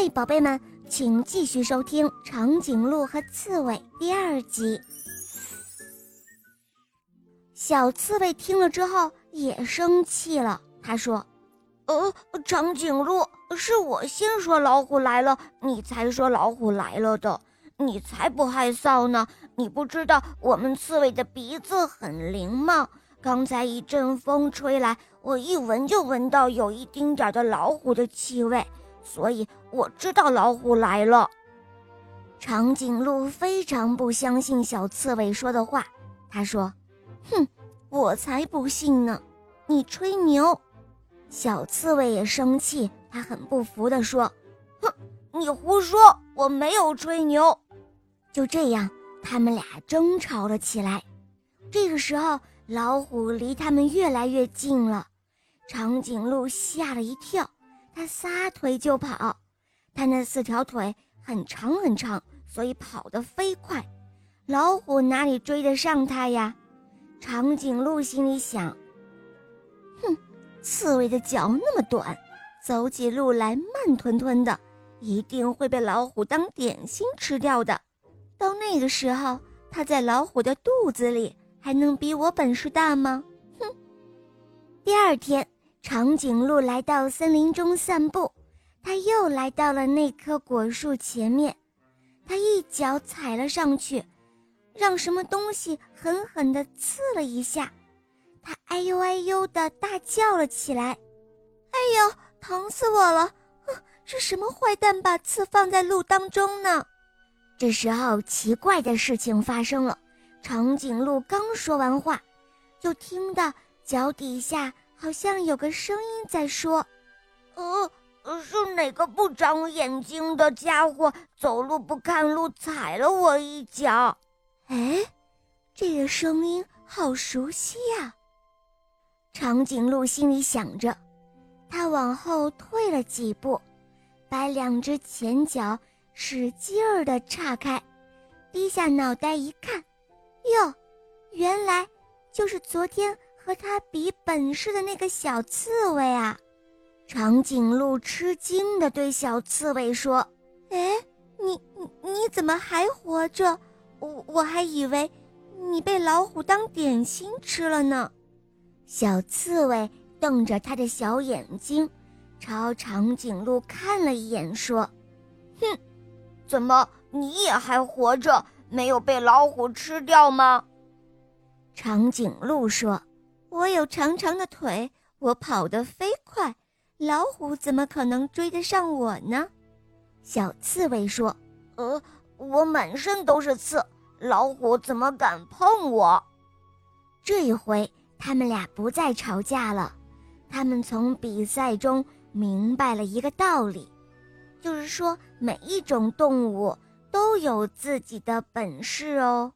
嘿，宝贝们，请继续收听《长颈鹿和刺猬》第二集。小刺猬听了之后也生气了，他说：“呃，长颈鹿，是我先说老虎来了，你才说老虎来了的，你才不害臊呢！你不知道我们刺猬的鼻子很灵吗？刚才一阵风吹来，我一闻就闻到有一丁点的老虎的气味。”所以我知道老虎来了。长颈鹿非常不相信小刺猬说的话，他说：“哼，我才不信呢！你吹牛！”小刺猬也生气，他很不服地说：“哼，你胡说！我没有吹牛。”就这样，他们俩争吵了起来。这个时候，老虎离他们越来越近了，长颈鹿吓了一跳。他撒腿就跑，他那四条腿很长很长，所以跑得飞快。老虎哪里追得上他呀？长颈鹿心里想：“哼，刺猬的脚那么短，走起路来慢吞吞的，一定会被老虎当点心吃掉的。到那个时候，它在老虎的肚子里还能比我本事大吗？”哼。第二天。长颈鹿来到森林中散步，他又来到了那棵果树前面，他一脚踩了上去，让什么东西狠狠地刺了一下，他哎呦哎呦地大叫了起来：“哎呦，疼死我了！是什么坏蛋把刺放在路当中呢？”这时候，奇怪的事情发生了，长颈鹿刚说完话，就听到脚底下。好像有个声音在说：“呃，是哪个不长眼睛的家伙走路不看路，踩了我一脚？”哎，这个声音好熟悉呀！长颈鹿心里想着，它往后退了几步，把两只前脚使劲儿地岔开，低下脑袋一看，哟，原来就是昨天。和他比本事的那个小刺猬啊，长颈鹿吃惊地对小刺猬说：“哎，你你你怎么还活着？我我还以为你被老虎当点心吃了呢。”小刺猬瞪着他的小眼睛，朝长颈鹿看了一眼，说：“哼，怎么你也还活着，没有被老虎吃掉吗？”长颈鹿说。我有长长的腿，我跑得飞快，老虎怎么可能追得上我呢？小刺猬说：“呃，我满身都是刺，老虎怎么敢碰我？”这一回，他们俩不再吵架了。他们从比赛中明白了一个道理，就是说，每一种动物都有自己的本事哦。